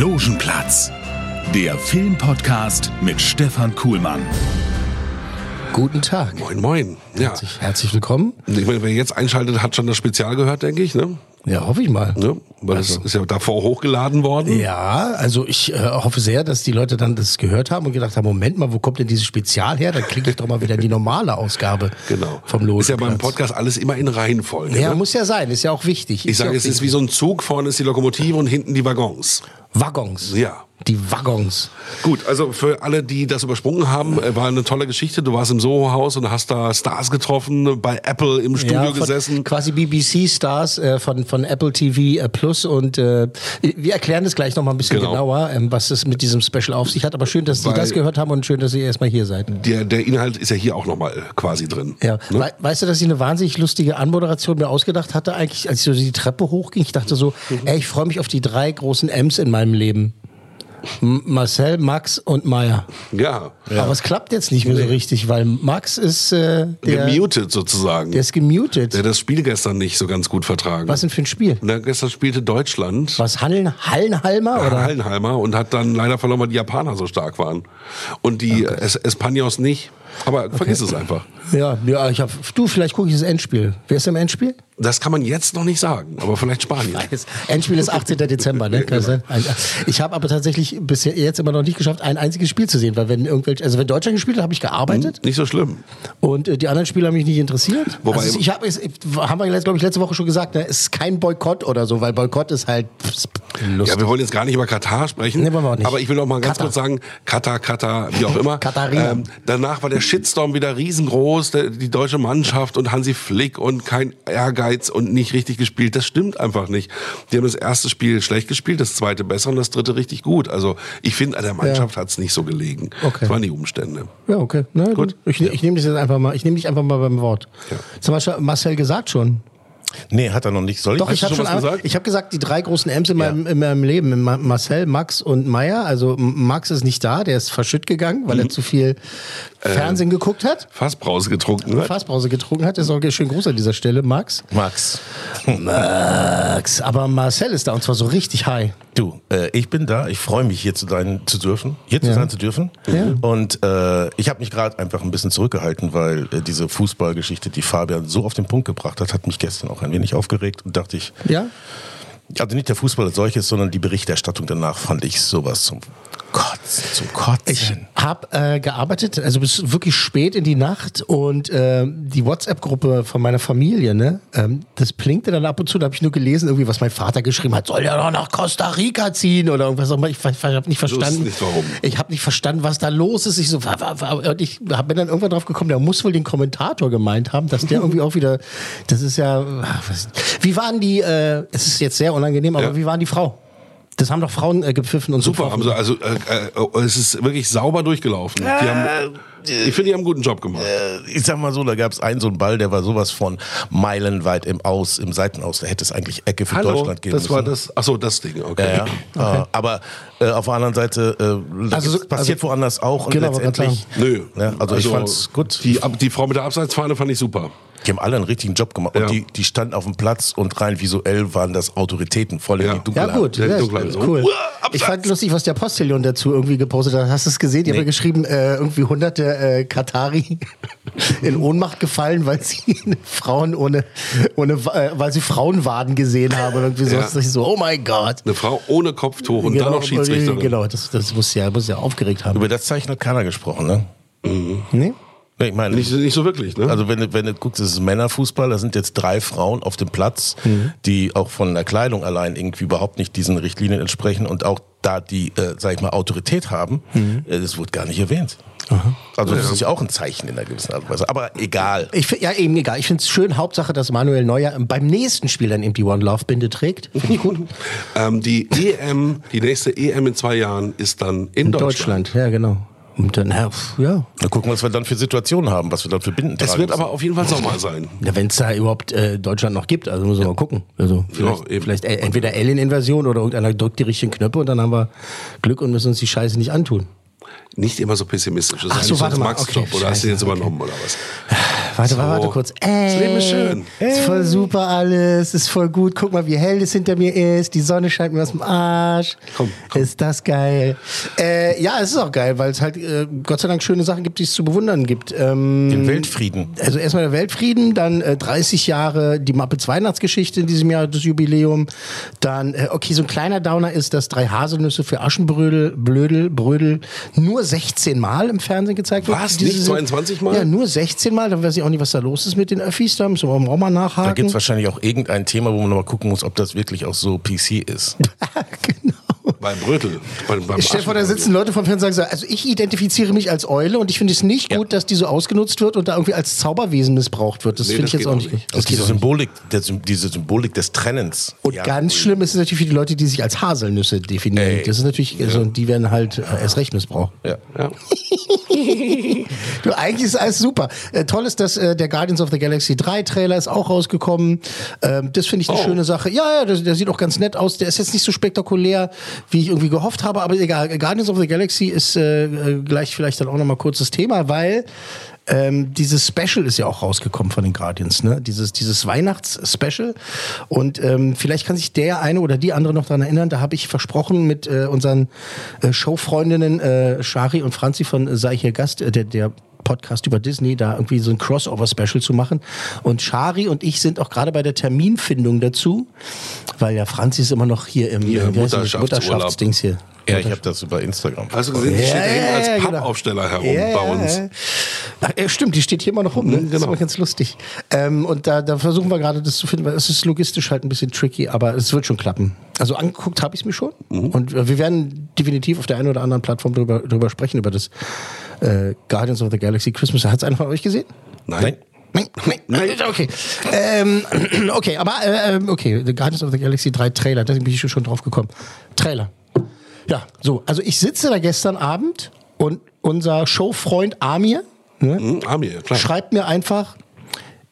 Logenplatz, der Filmpodcast mit Stefan Kuhlmann. Guten Tag. Moin, moin. Ja. Herzlich, herzlich willkommen. Ich meine, wer jetzt einschaltet, hat schon das Spezial gehört, denke ich, ne? Ja, hoffe ich mal. ne? Weil das ist ja davor hochgeladen worden. Ja, also ich äh, hoffe sehr, dass die Leute dann das gehört haben und gedacht haben, Moment mal, wo kommt denn dieses Spezial her? Dann klicke ich doch mal wieder die normale Ausgabe Genau. vom Logenplatz. Ist ja beim Podcast alles immer in Reihenfolge. Ja, ne? muss ja sein, ist ja auch wichtig. Ich sage, es ist wie so ein Zug, vorne ist die Lokomotive und hinten die Waggons. Waggons. Ja. Die Waggons. Gut, also für alle, die das übersprungen haben, äh, war eine tolle Geschichte. Du warst im Soho-Haus und hast da Stars getroffen, bei Apple im Studio von, gesessen. Quasi BBC-Stars äh, von, von Apple TV äh, Plus und äh, wir erklären das gleich nochmal ein bisschen Genau. genauer, ähm, was es mit diesem Special auf sich hat. Aber schön, dass Sie das gehört haben und schön, dass Sie erstmal hier seid. Der, der Inhalt ist ja hier auch nochmal quasi drin. Ja. Ne? We weißt du, dass ich eine wahnsinnig lustige Anmoderation mir ausgedacht hatte, eigentlich, als ich so die Treppe hochging? Ich dachte so, Mhm. ey, ich freue mich auf die drei großen M's in meinem Leben. Marcel, Max und Maya. Ja. Aber es klappt jetzt nicht mehr so richtig, weil Max ist äh, der, Gemutet sozusagen. der ist gemutet. der hat das Spiel gestern nicht so ganz gut vertragen. Was denn für ein Spiel? Na, gestern spielte Deutschland. Was, Hallen, Hallenhalmer? Oder? Hallenheimer und hat dann leider verloren, weil die Japaner so stark waren. Und die es Españos nicht. Aber vergiss es einfach. Ja, ja ich hab, du, vielleicht gucke ich das Endspiel. Wer ist im Endspiel? Das kann man jetzt noch nicht sagen, aber vielleicht Spanien. Endspiel ist 18. Dezember, ne? Ein- Ich habe aber tatsächlich bisher jetzt immer noch nicht geschafft, ein einziges Spiel zu sehen, weil wenn irgendwelche, also wenn Deutschland gespielt hat, habe ich gearbeitet Nicht so schlimm. und äh, die anderen Spiele haben mich nicht interessiert. Wobei- also ich habe, haben wir glaube ich letzte Woche schon gesagt, ne? es ist kein Boykott oder so, weil Boykott ist halt lustig. Ja, wir wollen jetzt gar nicht über Katar sprechen. Nee, wollen wir auch nicht. Aber ich will auch mal ganz Katar. kurz sagen, Katar, Katar, wie auch immer. Katharina. danach war der Shitstorm wieder riesengroß, der, die deutsche Mannschaft und Hansi Flick und kein Ehrgeiz und nicht richtig gespielt. Das stimmt einfach nicht. Die haben das erste Spiel schlecht gespielt, das zweite besser und das dritte richtig gut. Also ich finde, an der Mannschaft hat's nicht so gelegen. Okay. Das waren die Umstände. Ja, okay. Na, Gut. Ich, ich nehme das jetzt einfach mal, ich nehme dich einfach mal beim Wort. Zum Beispiel Marcel gesagt schon. Nee, hat er noch nicht. Soll ich? Doch, ich habe schon, was ein- gesagt? ich habe gesagt, die drei großen M's in meinem, in meinem Leben, Ma- Marcel, Max und Meier. Also Max ist nicht da, der ist verschütt gegangen, weil er Mhm. zu viel Äh. Fernsehen geguckt hat. Fassbrause getrunken hat. Fassbrause getrunken hat. Ist auch schön groß an dieser Stelle, Max. Max. Max. Aber Marcel ist da und zwar so richtig high. Du, äh, ich bin da. Ich freue mich, hier zu sein zu dürfen. Hier zu Ja. sein zu dürfen. Ja. Und äh, ich habe mich gerade einfach ein bisschen zurückgehalten, weil äh, diese Fußballgeschichte, die Fabian so auf den Punkt gebracht hat, hat mich gestern auch ein wenig aufgeregt und dachte ich, Ja? also nicht der Fußball als solches, sondern die Berichterstattung danach fand ich sowas zum Kotzen, zum Kotzen. Ich habe äh, gearbeitet, also bis wirklich spät in die Nacht und äh, die WhatsApp-Gruppe von meiner Familie, ne, ähm, das blinkte dann ab und zu, da habe ich nur gelesen, irgendwie, was mein Vater geschrieben hat, soll der doch nach Costa Rica ziehen oder irgendwas. auch immer. Ich, ich habe nicht verstanden. nicht, warum. Ich habe nicht verstanden, was da los ist. Ich so, wa, wa, wa, und ich bin dann irgendwann drauf gekommen, der muss wohl den Kommentator gemeint haben, dass der irgendwie auch wieder, das ist ja, ach, was, wie waren die, äh, es ist jetzt sehr unangenehm, aber Ja. wie waren die Frau? Das haben doch Frauen äh, gepfiffen und Super, so. haben sie, also äh, äh, es ist wirklich sauber durchgelaufen. Die haben, ich finde, die haben einen guten Job gemacht. Äh, ich sag mal so, da gab es einen so einen Ball, der war sowas von meilenweit im Aus, im Seitenaus. Da hätte es eigentlich Ecke für Deutschland geben das müssen. war das. Ach so, das Ding. Okay. Äh, aber äh, auf der anderen Seite, äh, Also so- also, passiert also- woanders auch und Genau, letztendlich. Nö. Ja, also, ich fand's gut. Die, die Frau mit der Abseitsfahne fand ich super. Die haben alle einen richtigen Job gemacht. Und Ja. die, die standen auf dem Platz und rein visuell waren das Autoritäten, voll in Ja. die Dunkelheit. Ja, gut. Ja, Dunkelheit so. cool. Ich fand lustig, was der Postillion dazu irgendwie gepostet hat. Hast du es gesehen? Die haben ja geschrieben, äh, irgendwie hunderte äh, Katari in Ohnmacht gefallen, weil sie Frauen ohne, ohne äh, weil sie Frauenwaden gesehen haben. Und irgendwie so, Ja. Das ist so, oh mein Gott. Eine Frau ohne Kopftuch und dann noch Schiedsrichterin. Genau, das, das muss ja, muss ja aufgeregt haben. Über das Zeichen hat keiner gesprochen, ne? Nee? Nee, Ich meine, Nicht, nicht so wirklich, ne? Also wenn du, wenn du guckst, es ist Männerfußball, da sind jetzt drei Frauen auf dem Platz, Mhm. die auch von der Kleidung allein irgendwie überhaupt nicht diesen Richtlinien entsprechen und auch da die, äh, sag ich mal, Autorität haben, Mhm. äh, das wird gar nicht erwähnt. Also das ist ja auch ein Zeichen in einer gewissen Art und Weise. Aber egal. Ich find, ja, eben egal. Ich finde es schön, Hauptsache, dass Manuel Neuer beim nächsten Spiel dann eben die One Love Binde trägt. Finde ich gut. Ähm, die EM, die nächste EM in zwei Jahren ist dann in, In Deutschland. Deutschland. ja, genau. Und dann, ja, ja. Mal gucken, was wir dann für Situationen haben, was wir dann für Binden Es tragen wird müssen. aber auf jeden Fall Sommer sein. Ja, wenn es da überhaupt äh, Deutschland noch gibt, also muss man mal gucken. Also vielleicht, eben. vielleicht äh, entweder Alien-Invasion oder irgendeiner drückt die richtigen Knöpfe und dann haben wir Glück und müssen uns die Scheiße nicht antun. Nicht immer so pessimistisch. Das Ach ist so, warte so mal, Max okay, Job. Oder hast du den jetzt okay. übernommen oder was? Warte, So. warte kurz. Ey, Das Leben ist schön. Ist voll super alles, ist voll gut. Guck mal, wie hell es hinter mir ist. Die Sonne scheint mir aus dem Arsch. Komm, komm. Ist das geil. Äh, ja, es ist auch geil, weil es halt äh, Gott sei Dank schöne Sachen gibt, die es zu bewundern gibt. Ähm, Den Weltfrieden. also erstmal der Weltfrieden, dann äh, 30 Jahre die Muppets Weihnachtsgeschichte in diesem Jahr, das Jubiläum. Dann, äh, okay, so ein kleiner Downer ist, dass drei Haselnüsse für Aschenbrödel, Blödel, Brödel nur 16 Mal im Fernsehen gezeigt wird. Was? Nicht Saison. 22 Mal? Ja, nur 16 Mal. Dann weiß ich auch nicht, was da los ist mit den Öffis. Da müssen wir auch mal nachhaken. Da gibt es wahrscheinlich auch irgendein Thema, wo man mal gucken muss, ob das wirklich auch so PC ist. genau. Beim Brötel. Beim, beim Ich stell vor, da sitzen Leute vom Fernsehen und sagen so, also ich identifiziere mich als Eule und ich finde es nicht gut, dass die so ausgenutzt wird und da irgendwie als Zauberwesen missbraucht wird. Das Nee, finde ich jetzt auch nicht. Das diese. Symbolik, der, diese Symbolik des Trennens. Und Ja, ganz schlimm ist es natürlich für die Leute, die sich als Haselnüsse definieren. Ey. Das ist natürlich, also, die werden halt äh, erst recht missbraucht. Ja. Ja. Du, eigentlich ist alles super. Äh, toll ist, dass äh, der Guardians of the Galaxy 3 Trailer ist auch rausgekommen. Ähm, das finde ich eine Oh. schöne Sache. Ja, ja, der, der sieht auch ganz nett aus. Der ist jetzt nicht so spektakulär, wie ich irgendwie gehofft habe, aber egal. Guardians of the Galaxy ist äh, äh, gleich vielleicht dann auch nochmal kurzes Thema, weil ähm, dieses Special ist ja auch rausgekommen von den Guardians, ne? Dieses, dieses Weihnachts-Special. Und ähm, vielleicht kann sich der eine oder die andere noch daran erinnern, da habe ich versprochen mit äh, unseren äh, Showfreundinnen äh, Shari und Franzi von äh, Sei hier Gast, äh, der, der Podcast über Disney, da irgendwie so ein Crossover-Special zu machen. Und Shari und ich sind auch gerade bei der Terminfindung dazu, weil ja Franzi ist immer noch hier im. Mutterschaftsdings hier. Ja, ich habe das über Instagram. Hast du gesehen, die steht da hinten als genau. Pappaufsteller herum Ja, bei ja, uns. ja. Ach, ja, stimmt, die steht hier immer noch rum. Ne? Das ist genau. immer ganz lustig. Ähm, und da, da versuchen wir gerade das zu finden, weil es ist logistisch halt ein bisschen tricky, aber es wird schon klappen. Also angeguckt habe ich es mir schon. Mhm. Und äh, wir werden definitiv auf der einen oder anderen Plattform drüber, drüber sprechen, über das äh, Guardians of the Galaxy Christmas. Hat es einer von euch gesehen? Nein. Nein, nein, okay. Ähm, okay, aber äh, ähm, okay, The Guardians of the Galaxy 3 Trailer, da bin ich schon drauf gekommen. Trailer. Ja, so, also ich sitze da gestern Abend und unser Showfreund Amir ne, Hm, Amir, klar. schreibt mir einfach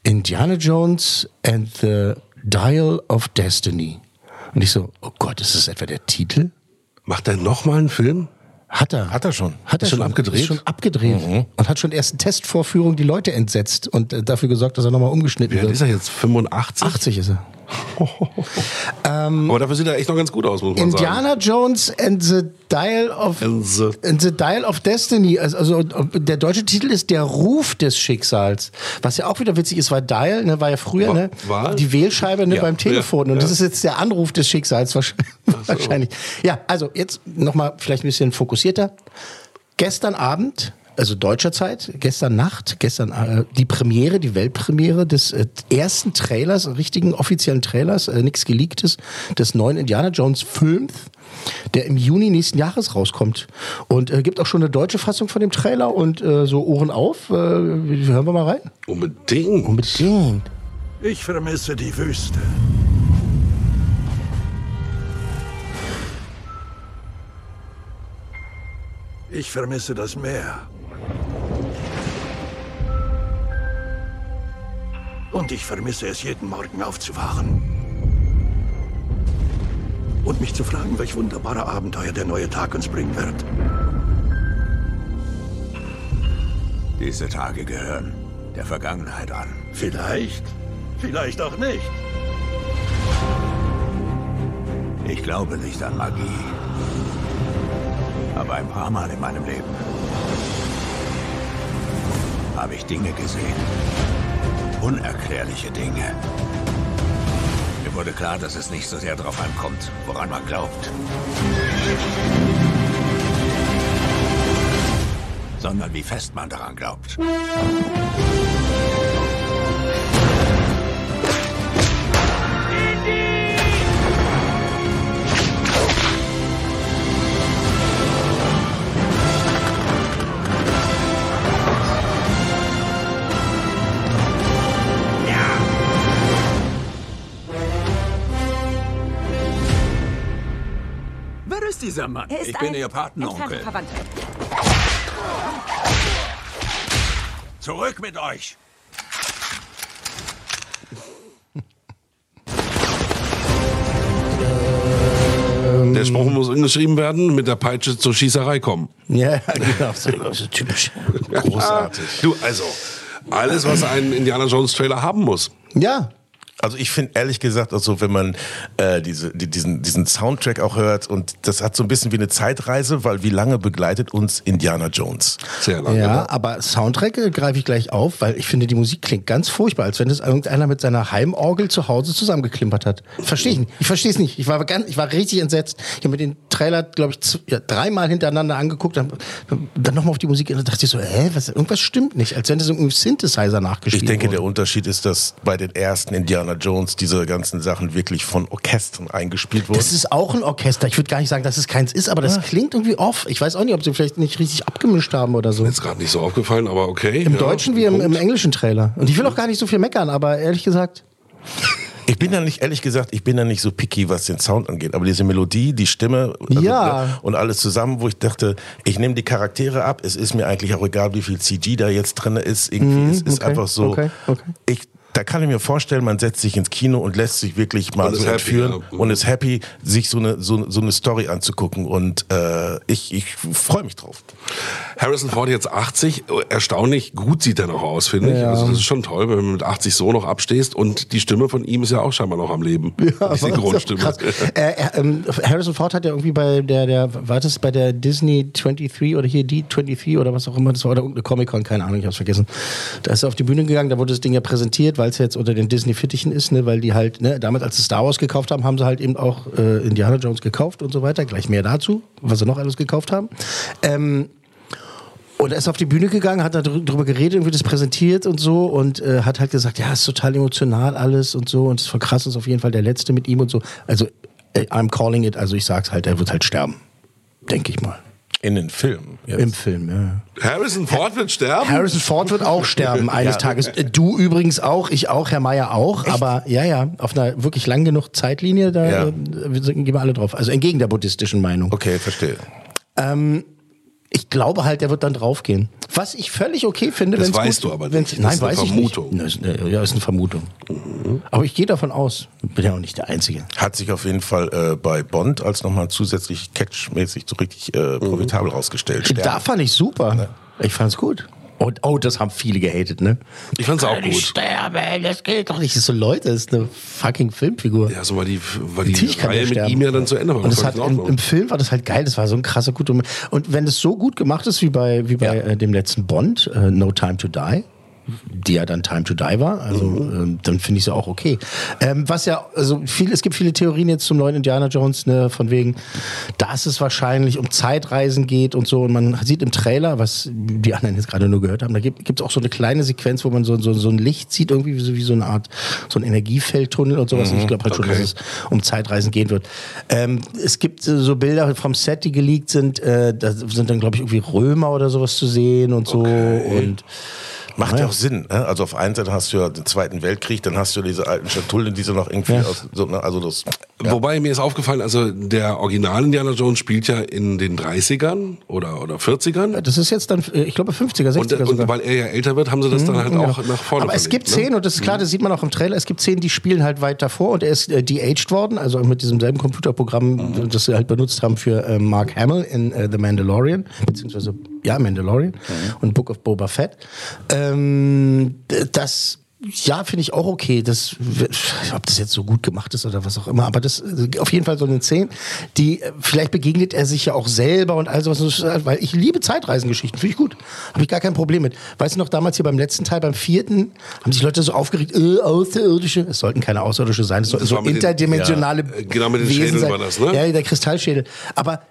Indiana Jones and the Dial of Destiny. Und ich so, oh Gott, ist das etwa der Titel? Macht er nochmal einen Film? Hat er. Hat er schon. Hat er Ist schon abgedreht? Ist schon abgedreht. Und hat schon erst in Testvorführung die Leute entsetzt und äh, dafür gesorgt, dass er nochmal umgeschnitten Wie wird. ist er jetzt? 85? 80 ist er. Aber dafür sieht er echt noch ganz gut aus, muss man sagen. Indiana Jones and the Dial of And the- and the Dial of Destiny. Also, also der deutsche Titel ist der Ruf des Schicksals. Was ja auch wieder witzig ist, weil Dial ne, war ja früher Wa- ne, Wahl? die Wählscheibe ne, Ja. beim Telefon. Ja, Und das ja. ist jetzt der Anruf des Schicksals wahrsch- wahrscheinlich. Ja, also jetzt nochmal vielleicht ein bisschen fokussierter. Gestern Abend, also deutscher Zeit, gestern Nacht, gestern äh, die Premiere, die Weltpremiere des äh, ersten Trailers, richtigen offiziellen Trailers, äh, nichts geleaktes, des neuen Indiana Jones Films, der im Juni nächsten Jahres rauskommt. Und äh, gibt auch schon eine deutsche Fassung von dem Trailer und äh, so Ohren auf. Äh, hören wir mal rein. Unbedingt. Unbedingt. Ich vermisse die Wüste. Ich vermisse das Meer. Und ich vermisse es, jeden Morgen aufzuwachen. Und mich zu fragen, welch wunderbare Abenteuer der neue Tag uns bringen wird. Diese Tage gehören der Vergangenheit an. Vielleicht, vielleicht auch nicht. Ich glaube nicht an Magie. Aber ein paar Mal in meinem Leben habe ich Dinge gesehen. Unerklärliche Dinge. Mir wurde klar, dass es nicht so sehr darauf ankommt, woran man glaubt. Sondern wie fest man daran glaubt. Ist dieser Mann? Er ist Ich bin ein Ihr Patenonkel. Zurück mit euch! Der Spruch muss umgeschrieben werden, mit der Peitsche zur Schießerei kommen. Ja, genau. So, so typisch. Großartig. Du, also, alles, was ein Indiana Jones Trailer haben muss. Ja. Also ich finde ehrlich gesagt, also wenn man äh, diese, die, diesen, diesen Soundtrack auch hört und das hat so ein bisschen wie eine Zeitreise, weil wie lange begleitet uns Indiana Jones? Sehr lange. Ja, ne? aber Soundtrack äh, greife ich gleich auf, weil ich finde, die Musik klingt ganz furchtbar, als wenn das irgendeiner mit seiner Heimorgel zu Hause zusammengeklimpert hat. Verstehe ich nicht. Ich verstehe es nicht. Ich war, ganz, ich war richtig entsetzt. Ich habe mir den Trailer, glaube ich, ja, dreimal hintereinander angeguckt, dann, dann nochmal auf die Musik und dann dachte ich so, hä, was, irgendwas stimmt nicht, als wenn das irgendwie Synthesizer nachgespielt Ich denke, wurde. der Unterschied ist, dass bei den ersten Indiana Jones diese ganzen Sachen wirklich von Orchestern eingespielt wurden. Das ist auch ein Orchester. Ich würde gar nicht sagen, dass es keins ist, aber das klingt irgendwie off. Ich weiß auch nicht, ob sie vielleicht nicht richtig abgemischt haben oder so. Ist gerade nicht so aufgefallen, aber okay. Im ja, Deutschen wie im, im englischen Trailer. Und ich will auch gar nicht so viel meckern, aber ehrlich gesagt, Ich bin da nicht, ehrlich gesagt, ich bin da nicht so picky, was den Sound angeht. Aber diese Melodie, die Stimme also, Ja. ne, und alles zusammen, wo ich dachte, ich nehme die Charaktere ab. Es ist mir eigentlich auch egal, wie viel CG da jetzt drin ist. Irgendwie, es ist okay, einfach so. okay, okay. Ich, da kann ich mir vorstellen, man setzt sich ins Kino und lässt sich wirklich mal so ist happy, entführen ja. und ist happy, sich so eine, so, so eine Story anzugucken. Und äh, ich, ich freue mich drauf. Harrison Ford jetzt 80, erstaunlich gut sieht er noch aus, finde ich. Ja. Also das ist schon toll, wenn du mit 80 so noch abstehst und die Stimme von ihm ist ja auch scheinbar noch am Leben. Ja, die Synchronstimme. Krass. Äh, er, ähm, Harrison Ford hat ja irgendwie bei der, der, war das bei der Disney 23 oder hier D23 oder was auch immer das war, oder irgendeine Comic-Con, keine Ahnung, ich hab's vergessen. Da ist er auf die Bühne gegangen, da wurde das Ding ja präsentiert, weil es jetzt unter den Disney-Fittichen ist, ne, weil die halt, ne, damals als sie Star Wars gekauft haben, haben sie halt eben auch äh, Indiana Jones gekauft und so weiter. Gleich mehr dazu, was sie noch alles gekauft haben. Ähm, und er ist auf die Bühne gegangen, hat da drü- drüber geredet, irgendwie das präsentiert und so und äh, hat halt gesagt, ja, ist total emotional alles und so und es ist voll krass, ist auf jeden Fall der Letzte mit ihm und so. Also, äh, I'm calling it, also ich sag's halt, er wird halt sterben. Denke ich mal. In den Filmen. jetzt. Im Film, ja. Harrison Ford wird sterben? Harrison Ford wird auch sterben eines Ja. Tages. Äh, Du übrigens auch, ich auch, Herr Meier auch. Aber ja, ja, auf einer wirklich lang genug Zeitlinie, da Ja. äh, wir sind- gehen wir alle drauf. Also entgegen der buddhistischen Meinung. Okay, verstehe. Ich glaube halt, der wird dann draufgehen. Was ich völlig okay finde, Das wenn's weißt gut, du aber nicht. Das Nein, ist eine weiß ich Vermutung. nicht. Das ist eine, ja, ist eine Vermutung. Aber ich gehe davon aus. Bin ja auch nicht der Einzige. Hat sich auf jeden Fall äh, bei Bond als nochmal zusätzlich catchmäßig so richtig äh, profitabel rausgestellt. Da fand ich super. Ich fand's gut. Und oh, das haben viele gehatet, ne? Ich fand's auch gut. sterben, das geht doch nicht. Das ist so Leute, das ist eine fucking Filmfigur. Ja, so war die, war die Natürlich Reihe mit sterben. ihm ja dann zu Ende. war. Und Das hat im, im Film war das halt geil. Das war so ein krasser guter Moment. Und wenn es so gut gemacht ist wie bei wie bei Ja. äh, dem letzten Bond, äh, No Time to Die, die ja dann Time to Die war, also ähm, dann finde ich sie auch okay. Ähm, was ja, also viel, es gibt viele Theorien jetzt zum neuen Indiana Jones, ne, von wegen, dass es wahrscheinlich um Zeitreisen geht und so. Und man sieht im Trailer, was die anderen jetzt gerade nur gehört haben, da gibt es auch so eine kleine Sequenz, wo man so, so, so ein Licht sieht, irgendwie wie so, wie so eine Art, so ein Energiefeldtunnel und sowas. Und ich glaube halt schon, okay. dass es um Zeitreisen gehen wird. Ähm, es gibt äh, so Bilder vom Set, die geleakt sind. Äh, da sind dann, glaube ich, irgendwie Römer oder sowas zu sehen und so. Und Macht Ja. ja auch Sinn. Ne? Also auf einen Seite hast du ja den Zweiten Weltkrieg, dann hast du diese alten Schatullen, die so noch irgendwie Ja. aus, so, ne? also das. Ja. Wobei mir ist aufgefallen, also der Original Indiana Jones spielt ja in den 30ern oder, oder 40ern. das ist jetzt dann, äh, ich glaube, 50er, 60er Und, sogar. und weil er ja älter wird, haben sie das dann halt Genau. auch nach vorne Aber es gibt ne? Szenen, und das ist klar, das sieht man auch im Trailer, es gibt Szenen, die spielen halt weit davor und er ist äh, de-aged worden, also mit diesem selben Computerprogramm, Mhm. das sie halt benutzt haben für äh, Mark Hamill in äh, The Mandalorian, beziehungsweise, ja, Mandalorian Mhm. und Book of Boba Fett. Ähm, das ja, finde ich auch okay. Das, ob das jetzt so gut gemacht ist oder was auch immer, aber das äh, auf jeden Fall so eine Szene, die äh, vielleicht begegnet er sich ja auch selber und all sowas, halt- weil ich liebe Zeitreisengeschichten, finde ich gut, habe ich gar kein Problem mit. Weißt du noch damals hier beim letzten Teil, beim vierten, haben sich Leute so aufgeregt, äh, außerirdische, es sollten keine außerirdische sein, es sollten so mit den- interdimensionale ja, genau, mit den Wesen Schädeln sein. war das, ne? Ja, der Kristallschädel. Aber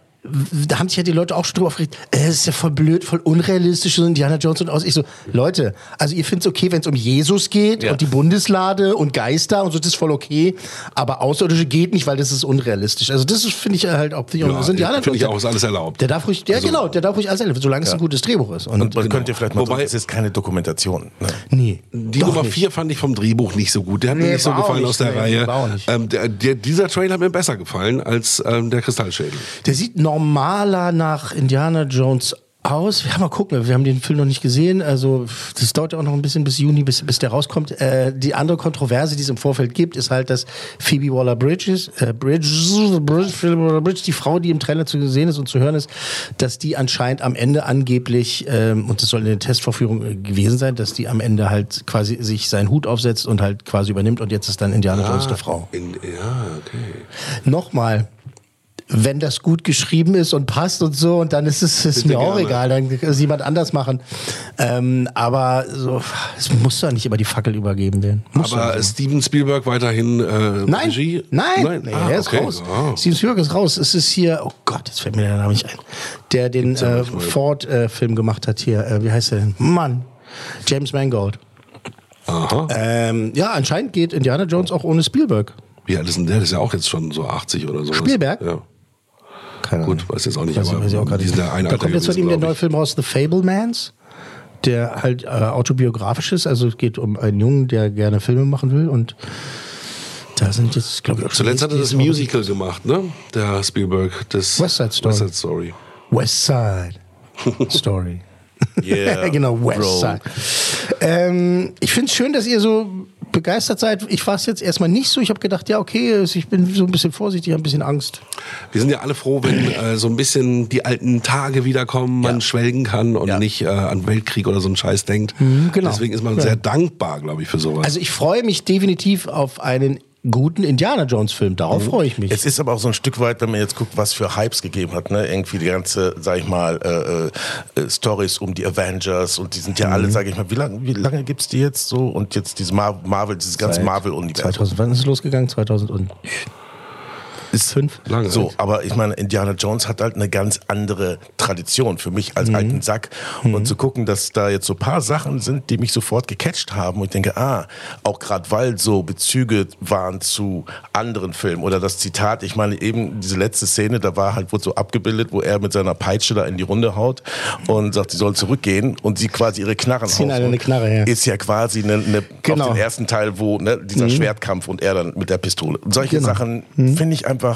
da haben sich ja die Leute auch schon drüber aufgeregt, äh, es ist ja voll blöd, voll unrealistisch, so Indiana Jones und aus. Ich so, Leute, also ihr findet es okay, wenn es um Jesus geht Ja. und die Bundeslade und Geister und so, das ist voll okay, aber Außerirdische geht nicht, weil das ist unrealistisch. Also das finde ich halt auch, Ja, das Indiana finde ich auch, ist alles erlaubt. Der darf ruhig, ja genau, der darf ruhig alles erleben, solange es ein gutes Drehbuch ist. Und, Und man könnte vielleicht mal Wobei- es ist keine Dokumentation. Ne? nee, Die Nummer nicht. 4 fand ich vom Drehbuch nicht so gut. Der hat mir Nee, nicht so gefallen nicht. aus der Nee, Reihe. Ähm, der, der, dieser Trailer hat mir besser gefallen als ähm, der Kristallschädel. Der sieht normaler nach Indiana Jones aus. Ja, mal gucken. Wir haben den Film noch nicht gesehen. Also das dauert ja auch noch ein bisschen bis Juni, bis, bis der rauskommt. Äh, die andere Kontroverse, die es im Vorfeld gibt, ist halt, dass Phoebe Waller-Bridges, äh, Bridges, Bridges, Waller-Bridges, die Frau, die im Trailer zu sehen ist und zu hören ist, dass die anscheinend am Ende angeblich, ähm, und das soll in der Testvorführung äh, gewesen sein, dass die am Ende halt quasi sich seinen Hut aufsetzt und halt quasi übernimmt und jetzt ist dann Indiana Jones eine Frau. In, ja, okay. Nochmal, wenn das gut geschrieben ist und passt und so, und dann ist es ist Bitte mir auch gerne. egal, dann kann es jemand anders machen. Ähm, aber so, es muss doch nicht immer die Fackel übergeben werden. Muss Aber. Steven Spielberg weiterhin äh, Nein, Regie? nein, Nee, Ah, er ist okay. raus. Ah. Steven Spielberg ist raus. Es ist hier, oh Gott, jetzt fällt mir der Name nicht ein, der den äh. Ford-Film gemacht hat hier. Äh, wie heißt der denn? Mann, James Mangold. Aha. Ähm, ja, anscheinend geht Indiana Jones auch ohne Spielberg. Wie alt ist denn der? Der ist ja auch jetzt schon so 80 oder so. Spielberg? Ja. Keine Gut, weiß jetzt auch nicht, Weiß, aber weiß ich auch gerade nicht. Da kommt jetzt von ihm der neue. Film raus, The Fablemans, der halt äh, autobiografisch ist. Also es geht um einen Jungen, der gerne Filme machen will und da sind jetzt, glaube ich, auch Zuletzt hat er das Musical gemacht, ne? Der Spielberg. Das West Side Story. West Side Story. West Side Story. Yeah, genau, West Bro. Side. Ähm, ich finde es schön, dass ihr so begeistert seid. Ich war es jetzt erstmal nicht so. Ich habe gedacht, ja, okay, ich bin so ein bisschen vorsichtig, habe ein bisschen Angst. Wir sind ja alle froh, wenn äh, so ein bisschen die alten Tage wiederkommen, man schwelgen kann und Ja. nicht äh, an Weltkrieg oder so einen Scheiß denkt. genau. Deswegen ist man Ja. sehr dankbar, glaube ich, für sowas. Also ich freue mich definitiv auf einen guten Indiana Jones Film. Darauf Mhm. freue ich mich. Es ist aber auch so ein Stück weit, wenn man jetzt guckt, was für Hypes gegeben hat, ne? Irgendwie die ganze, sag ich mal, äh, äh, Stories um die Avengers und die sind ja Mhm. alle, sag ich mal, wie lange wie lange gibt's die jetzt so? Und jetzt diese Mar Marvel, dieses ganze Marvel-Universum. 2000, wann ist es losgegangen? 2000 und Ist fünf? Lange. So, aber ich meine, Indiana Jones hat halt eine ganz andere Tradition für mich Mhm. als alten Sack. Und zu gucken, dass da jetzt so ein paar Sachen sind, die mich sofort gecatcht haben. Und ich denke, ah, auch gerade weil so Bezüge waren zu anderen Filmen oder das Zitat, ich meine, eben diese letzte Szene, da war halt, wurde so abgebildet, wo er mit seiner Peitsche da in die Runde haut und sagt, sie soll zurückgehen und sie quasi ihre Knarren Ziehen alle eine Knarre her. Ist ja quasi eine, eine Genau. auf den ersten Teil, wo ne, dieser Schwertkampf und er dann mit der Pistole. Und solche Genau. Sachen finde ich einfach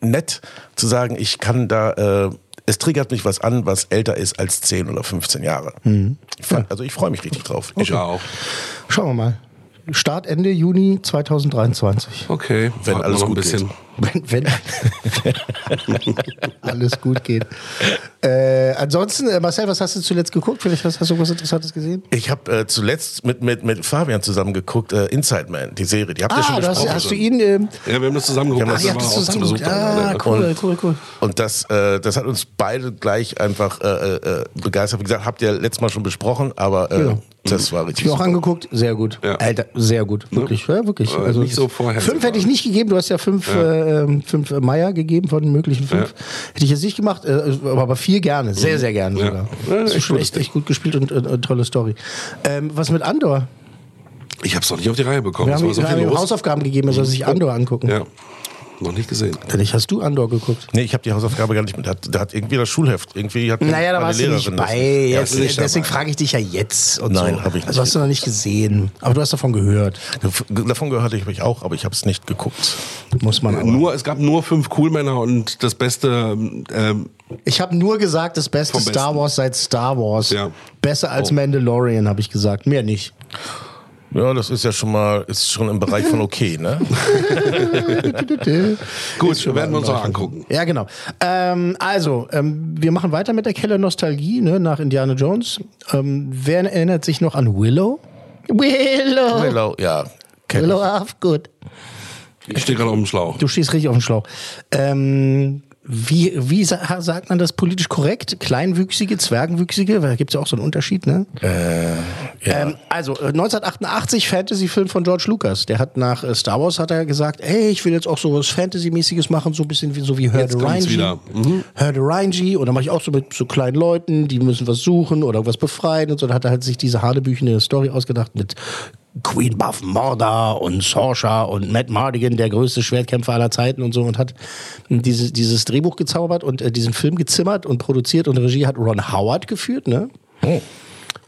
nett zu sagen, ich kann da, äh, es triggert mich was an, was älter ist als 10 oder 15 Jahre. Ich fand, also ich freue mich richtig drauf. ich auch. Schauen wir mal. Start Ende Juni 2023. Okay, Wenn alles gut bisschen. Wenn, wenn alles gut geht. Äh, ansonsten, äh, Marcel, was hast du zuletzt geguckt? Vielleicht hast, hast du was Interessantes gesehen? Ich habe äh, zuletzt mit, mit, mit Fabian zusammen geguckt, äh, Inside Man, die Serie, die habt ihr Ah, schon du hast, besprochen. hast du ihn. Ähm, Ja, wir haben das zusammen geguckt. Ja, das zusammen zu geguckt. Ah, cool, Und- cool, cool. Und das, äh, das hat uns beide gleich einfach äh, äh, begeistert. Wie gesagt, habt ihr letztes Mal schon besprochen, aber äh, Ja. Das war Ich richtig mir auch super. angeguckt, sehr gut. Ja. Alter, sehr gut. Wirklich, ja, wirklich. Äh, Also nicht so vorhersehbar. Fünf hätte ich nicht gegeben, du hast ja fünf, Äh, ähm, fünf äh, Meier gegeben von den möglichen fünf. Hätte ich jetzt nicht gemacht, äh, aber vier gerne, sehr, sehr gerne Ja. sogar. Ja, das ist schon gut. echt, echt gut gespielt und äh, tolle Story. Ähm, was mit Andor? Ich habe es noch nicht auf die Reihe bekommen. Wir Es haben, so wir haben. Hausaufgaben gegeben, er soll sich Andor angucken. Ja, noch nicht gesehen. Vielleicht hast du Andor geguckt. Nee, ich habe die Hausaufgabe gar nicht mit. Da hat, da hat irgendwie das Schulheft. Irgendwie hat Naja, da warst du nicht Lehrerin bei. das- Ja, ich deswegen frage ich dich ja jetzt. Und Nein, so. hab ich nicht Also hast du noch nicht gesehen. Aber du hast davon gehört. Davon gehört ich mich auch, aber ich habe es nicht geguckt. Muss man aber. Nur, es gab nur fünf Coolmänner und das Beste, ähm, Ich habe nur gesagt, das beste Star. Wars seit Star Wars. Ja. Besser als Oh. Mandalorian, habe ich gesagt. Mehr nicht. Ja, das ist ja schon mal, ist schon im Bereich von okay, ne? gut, werden wir uns auch angucken. Ja, genau. Ähm, also, ähm, wir machen weiter mit der Keller Nostalgie ne, nach Indiana Jones. Ähm, wer erinnert sich noch an Willow? Willow. Hello, ja. Willow ich. Afgood. Ich stehe gerade auf dem Schlauch. Du stehst richtig auf dem Schlauch. Ähm, wie, wie sa- sagt man das politisch korrekt? Kleinwüchsige, Zwergenwüchsige? Da gibt es ja auch so einen Unterschied, ne? ähm, also äh, 1988 Fantasy-Film von George Lucas. Der hat nach äh, Star Wars hat er gesagt, ey, ich will jetzt auch so was Fantasy-mäßiges machen, so ein bisschen wie so wie Rangy. wieder. Mhm. The Rangy. Und dann mache ich auch so mit so kleinen Leuten, die müssen was suchen oder was befreien und so. Da hat er halt sich diese hanebüchene Story ausgedacht mit Queen Buff Mordor und Saoirse und Matt Mardigan, der größte Schwertkämpfer aller Zeiten und so und hat dieses, dieses Drehbuch gezaubert und äh, diesen Film gezimmert und produziert und Regie hat Ron Howard geführt, ne?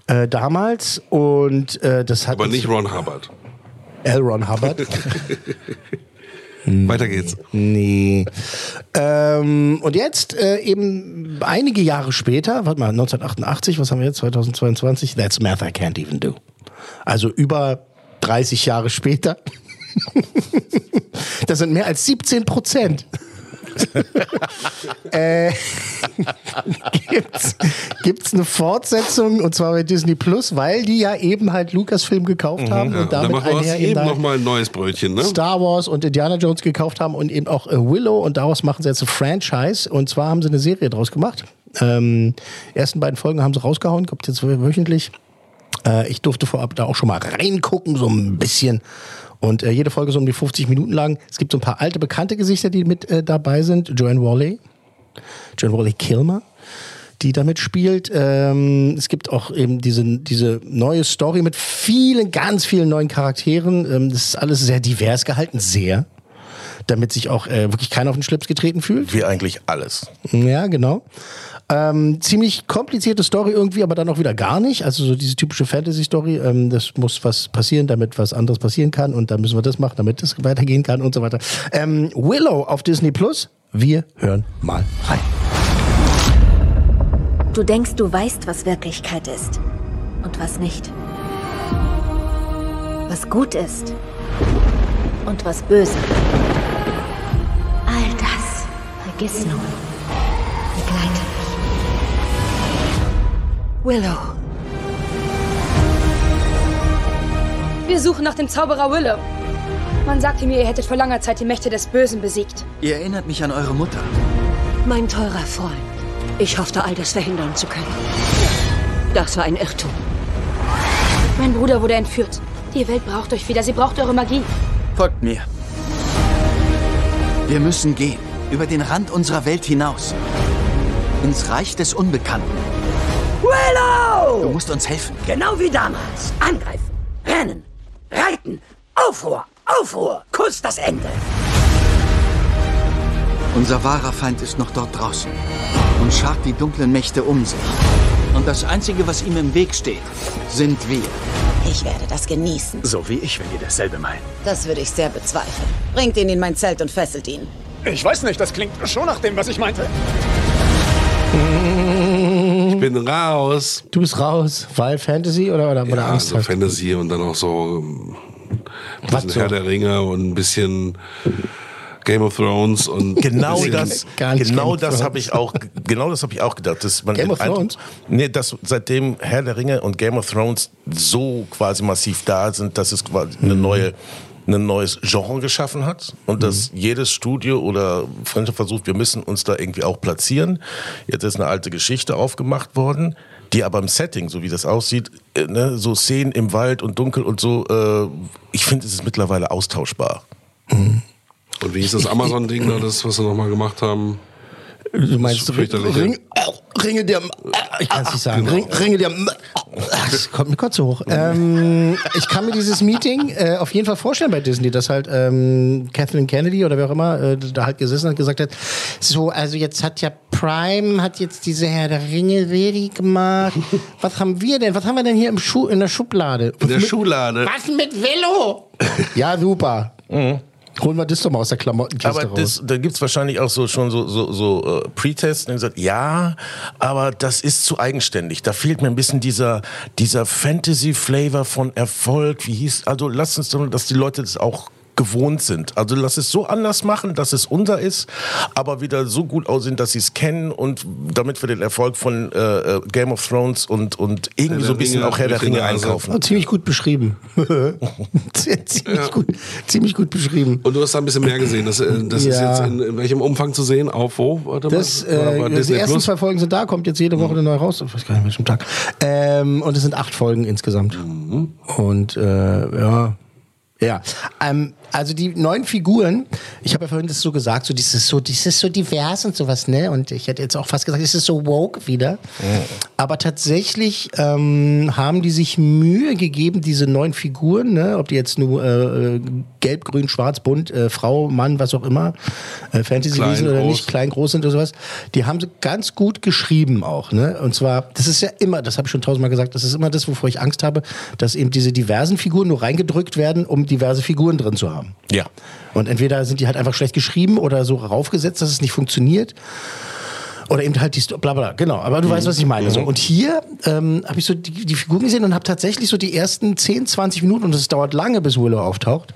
Äh, damals und äh, das hat Aber nicht Ron Hubbard. L. Ron Hubbard. Weiter geht's. Nee. Ähm, und jetzt äh, eben einige Jahre später, warte mal, 1988, was haben wir jetzt, 2022? That's Math I Can't Even Do. Also über 30 Jahre später. das sind mehr als 17 Prozent. äh, gibt's, gibt's eine Fortsetzung und zwar bei Disney Plus, weil die ja eben halt Lucasfilm gekauft haben und Mhm. Ja, dann damit wir einher eben halt nochmal ein neues Brötchen, ne? Star Wars und Indiana Jones gekauft haben und eben auch äh, Willow und daraus machen sie jetzt ein Franchise und zwar haben sie eine Serie draus gemacht. Ähm, ersten beiden Folgen haben sie rausgehauen, kommt jetzt wöchentlich. Äh, ich durfte vorab da auch schon mal reingucken, so ein bisschen. Und äh, jede Folge so um die 50 Minuten lang. Es gibt so ein paar alte bekannte Gesichter, die mit äh, dabei sind. Joanne Wally, Joanne Wally Kilmer, die damit spielt. Ähm, es gibt auch eben diese, diese neue Story mit vielen, ganz vielen neuen Charakteren. Ähm, das ist alles sehr divers gehalten, sehr. Damit sich auch äh, wirklich keiner auf den Schlips getreten fühlt. Wie eigentlich alles. Ja, genau. Ähm, ziemlich komplizierte Story irgendwie, aber dann auch wieder gar nicht. Also so diese typische Fantasy-Story. Ähm, das muss was passieren, damit was anderes passieren kann und dann müssen wir das machen, damit es weitergehen kann und so weiter. Ähm, Willow auf Disney Plus. Wir hören mal rein. Du denkst, du weißt, was Wirklichkeit ist und was nicht. Was gut ist und was böse. Vergiss nun. Begleite mich. Willow. Wir suchen nach dem Zauberer Willow. Man sagte mir, ihr hättet vor langer Zeit die Mächte des Bösen besiegt. Ihr erinnert mich an eure Mutter. Mein teurer Freund. Ich hoffte, all das verhindern zu können. Das war ein Irrtum. Mein Bruder wurde entführt. Die Welt braucht euch wieder. Sie braucht eure Magie. Folgt mir. Wir müssen gehen. Über den Rand unserer Welt hinaus. Ins Reich des Unbekannten. Willow! Du musst uns helfen. Genau wie damals. Angreifen, rennen, reiten, Aufruhr, Aufruhr, Kuss das Ende. Unser wahrer Feind ist noch dort draußen und schart die dunklen Mächte um sich. Und das Einzige, was ihm im Weg steht, sind wir. Ich werde das genießen. So wie ich, wenn ihr dasselbe meint. Das würde ich sehr bezweifeln. Bringt ihn in mein Zelt und fesselt ihn. Ich weiß nicht, das klingt schon nach dem, was ich meinte. Ich bin raus. Du bist raus, weil Fantasy oder, oder, oder Ja, Angst so hast? Fantasy und dann auch so ein bisschen so? Herr der Ringe und ein bisschen Game of Thrones und Genau ein bisschen- das, Game genau of das Thrones. habe ich auch, genau das habe ich auch gedacht. Dass man Game of ein- Thrones? Nee, dass seitdem Herr der Ringe und Game of Thrones so quasi massiv da sind, dass es quasi eine Mhm. neue ein neues Genre geschaffen hat und dass Mhm. jedes Studio oder Franchise versucht, wir müssen uns da irgendwie auch platzieren. Jetzt ist eine alte Geschichte aufgemacht worden, die aber im Setting, so wie das aussieht, äh, ne, so Szenen im Wald und dunkel und so, äh, ich finde, es ist mittlerweile austauschbar. Und wie ist das Amazon-Ding da, das, was sie nochmal gemacht haben? Du meinst Das fürchterliche- Ring, Ringe der. Ich kann es nicht sagen. Genau. Ring, Ringe der. Das kommt mir kurz so hoch. Ähm, ich kann mir dieses Meeting äh, auf jeden Fall vorstellen bei Disney, dass halt ähm, Kathleen Kennedy oder wer auch immer äh, da halt gesessen hat und gesagt hat: So, also jetzt hat ja Prime hat jetzt diese Herr der Ringe Serie gemacht. Was haben wir denn? Was haben wir denn hier im Schuh in der Schublade? In der Mit- Schublade. Was mit Willow? ja, super. Holen wir das doch mal aus der Klamottenkiste Aber raus. das, da gibt's wahrscheinlich auch so schon so, so, so äh, Pre-Tests, die gesagt, ja, aber das ist zu eigenständig. Da fehlt mir ein bisschen dieser, dieser Fantasy-Flavor von Erfolg. Wie hieß, also lasst uns doch, dass die Leute das auch gewohnt sind. Also lass es so anders machen, dass es unser ist, aber wieder so gut aussehen, dass sie es kennen und damit wir den Erfolg von äh, äh Game of Thrones und, und irgendwie so ein bisschen auch Herr der Ringe einkaufen. Oh, ziemlich gut beschrieben. ziemlich, ja. gut, ziemlich gut beschrieben. Und du hast da ein bisschen mehr gesehen. Das, äh, das ja. ist jetzt in, in, welchem Umfang zu sehen? Auf wo? Warte das, äh, die ersten Plus? zwei Folgen sind da, kommt jetzt jede Woche mhm. eine neue raus. Ich weiß gar nicht, welchem Tag. Ähm, und es sind acht Folgen insgesamt. Mhm. Und äh, ja, ja, ähm, also die neuen Figuren, ich habe ja vorhin das so gesagt, so dieses so, dieses so divers und sowas, ne? Und ich hätte jetzt auch fast gesagt, es ist so woke wieder. Mhm. Aber tatsächlich ähm, haben die sich Mühe gegeben, diese neuen Figuren, ne? Ob die jetzt nur äh, gelb, grün, schwarz, bunt, äh, Frau, Mann, was auch immer, äh, Fantasy lesen oder groß. nicht, klein, groß sind oder sowas, die haben sie ganz gut geschrieben auch, ne? Und zwar, das ist ja immer, das habe ich schon tausendmal gesagt, das ist immer das, wovor ich Angst habe, dass eben diese diversen Figuren nur reingedrückt werden, um diverse Figuren drin zu haben. Ja. Und entweder sind die halt einfach schlecht geschrieben oder so raufgesetzt, dass es nicht funktioniert. Oder eben halt die bla bla, genau. Aber du mhm. weißt, was ich meine. So. Mhm. Und hier ähm, habe ich so die, die Figuren gesehen und habe tatsächlich so die ersten 10, 20 Minuten, und es dauert lange, bis Willow auftaucht,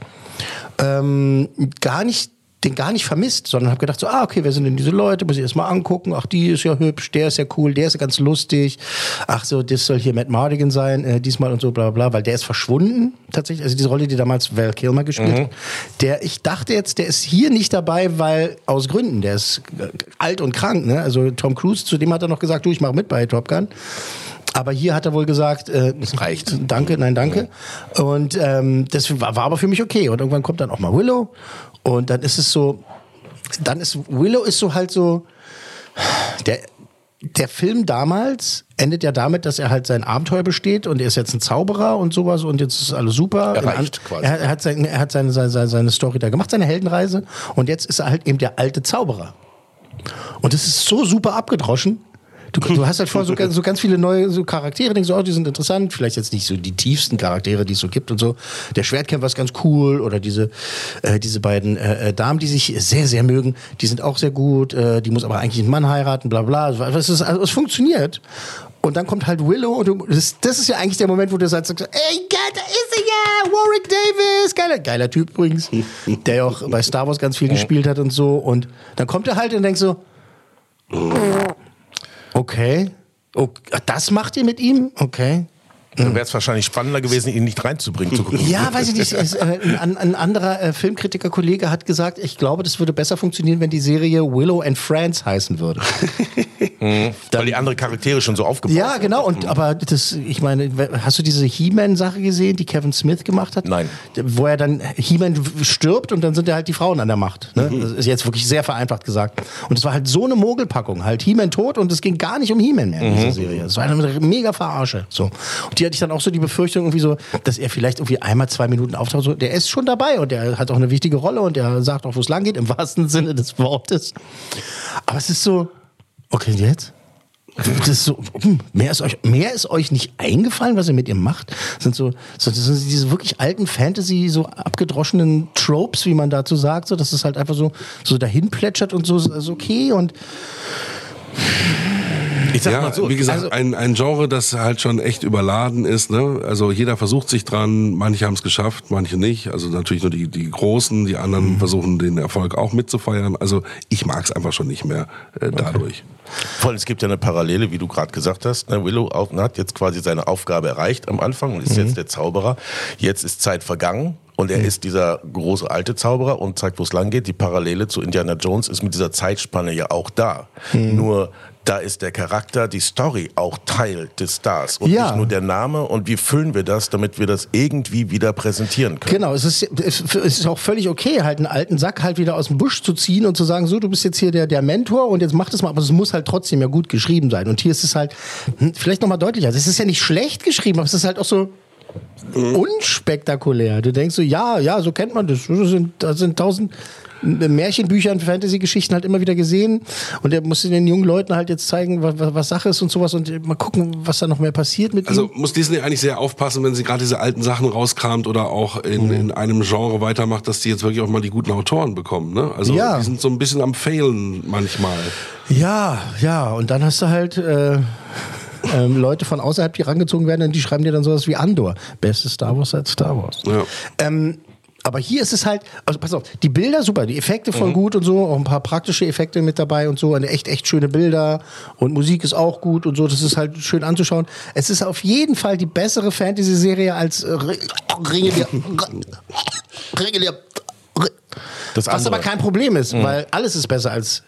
ähm, gar nicht den gar nicht vermisst, sondern habe gedacht so, ah, okay, wer sind denn diese Leute? Muss ich erst mal angucken. Ach, die ist ja hübsch, der ist ja cool, der ist ja ganz lustig. Ach so, das soll hier Matt Mardigan sein, äh, diesmal und so, bla, bla, weil der ist verschwunden, tatsächlich. Also diese Rolle, die damals Val Kilmer gespielt hat. Mhm. Der, ich dachte jetzt, der ist hier nicht dabei, weil, aus Gründen, der ist äh, alt und krank, ne? Also Tom Cruise, zu dem hat er noch gesagt, du, ich mache mit bei Top Gun. Aber hier hat er wohl gesagt, äh, es reicht. Danke, nein, danke. Und ähm, das war, war aber für mich okay. Und irgendwann kommt dann auch mal Willow und dann ist es so, dann ist Willow ist so halt so, der, der Film damals endet ja damit, dass er halt sein Abenteuer besteht und er ist jetzt ein Zauberer und sowas und jetzt ist alles super. Erreicht quasi. Er, er hat, sein, er hat seine, seine, seine Story da gemacht, seine Heldenreise und jetzt ist er halt eben der alte Zauberer. Und es ist so super abgedroschen, Du, du hast halt vorher so, so ganz viele neue so Charaktere, denkst du, oh, die sind interessant. Vielleicht jetzt nicht so die tiefsten Charaktere, die es so gibt und so. Der Schwertkämpfer ist ganz cool oder diese, äh, diese beiden äh, äh, Damen, die sich sehr, sehr mögen, die sind auch sehr gut. Äh, die muss aber eigentlich einen Mann heiraten, bla bla. Also, es, ist, also, es funktioniert. Und dann kommt halt Willow und du, das, das, ist ja eigentlich der Moment, wo du sagst, ey Gott, da ist er ja, Warwick Davis, geiler, geiler Typ übrigens, der ja auch bei Star Wars ganz viel gespielt hat und so. Und dann kommt er halt und denkst so, Okay. okay. Das macht ihr mit ihm? Okay. Dann wäre es wahrscheinlich spannender gewesen, ihn nicht reinzubringen. Zu gucken. Ja, weiß ich nicht. Äh, ein, ein, anderer äh, Filmkritiker-Kollege hat gesagt, ich glaube, das würde besser funktionieren, wenn die Serie Willow and Friends heißen würde. mhm. Weil die andere Charaktere schon so aufgebaut Ja, genau. Und, mhm. Aber das, ich meine, hast du diese He-Man-Sache gesehen, die Kevin Smith gemacht hat? Nein. Wo er dann, He-Man stirbt und dann sind ja halt die Frauen an der Macht. Ne? Mhm. Das ist jetzt wirklich sehr vereinfacht gesagt. Und es war halt so eine Mogelpackung. Halt He-Man tot und es ging gar nicht um He-Man mehr in dieser mhm. Serie. Es war eine mega Verarsche. So. Und die hatte ich dann auch so die Befürchtung irgendwie so, dass er vielleicht irgendwie einmal zwei Minuten auftaucht. So, der ist schon dabei und der hat auch eine wichtige Rolle und der sagt auch, wo es lang geht, im wahrsten Sinne des Wortes. Aber es ist so, okay, jetzt? Das ist so, hm, mehr ist euch, mehr ist euch nicht eingefallen, was ihr mit ihr macht? Das sind so, so das sind diese wirklich alten Fantasy, so abgedroschenen Tropes, wie man dazu sagt, so, dass es halt einfach so, so dahin plätschert und so, ist okay und, ich sag ja, mal so, wie gesagt, also, ein, ein Genre, das halt schon echt überladen ist. Ne? Also jeder versucht sich dran, manche haben es geschafft, manche nicht. Also natürlich nur die, die Großen, die anderen mhm. versuchen den Erfolg auch mitzufeiern. Also ich mag es einfach schon nicht mehr äh, dadurch. Okay. Vor allem, es gibt ja eine Parallele, wie du gerade gesagt hast. Ne? Willow hat jetzt quasi seine Aufgabe erreicht am Anfang und ist mhm. jetzt der Zauberer. Jetzt ist Zeit vergangen. Und er mhm. ist dieser große alte Zauberer und zeigt, wo es lang geht. Die Parallele zu Indiana Jones ist mit dieser Zeitspanne ja auch da. Mhm. Nur da ist der Charakter, die Story auch Teil des Stars und ja. nicht nur der Name. Und wie füllen wir das, damit wir das irgendwie wieder präsentieren können? Genau, es ist, es ist auch völlig okay, halt einen alten Sack halt wieder aus dem Busch zu ziehen und zu sagen, so, du bist jetzt hier der, der Mentor und jetzt mach das mal, aber es muss halt trotzdem ja gut geschrieben sein. Und hier ist es halt, hm, vielleicht nochmal deutlicher, es ist ja nicht schlecht geschrieben, aber es ist halt auch so, unspektakulär. Du denkst so, ja, ja, so kennt man das. Das sind, das sind tausend Märchenbüchern, Fantasy-Geschichten halt immer wieder gesehen. Und er muss den jungen Leuten halt jetzt zeigen, was, was Sache ist und sowas und mal gucken, was da noch mehr passiert mit Also ihm. muss Disney eigentlich sehr aufpassen, wenn sie gerade diese alten Sachen rauskramt oder auch in, mhm. in einem Genre weitermacht, dass die jetzt wirklich auch mal die guten Autoren bekommen. Ne? Also ja. die sind so ein bisschen am Failen manchmal. Ja, ja. Und dann hast du halt. Äh ähm, Leute von außerhalb, die rangezogen werden, und die schreiben dir dann sowas wie Andor. Bestes Star Wars als Star Wars. Ja. Ähm, Aber hier ist es halt, also pass auf, die Bilder super, die Effekte voll Mhm. gut und so, auch ein paar praktische Effekte mit dabei und so, eine echt, echt schöne Bilder und Musik ist auch gut und so, das ist halt schön anzuschauen. Es ist auf jeden Fall die bessere Fantasy-Serie als äh, Das was aber kein Problem ist, Mhm. weil alles ist besser als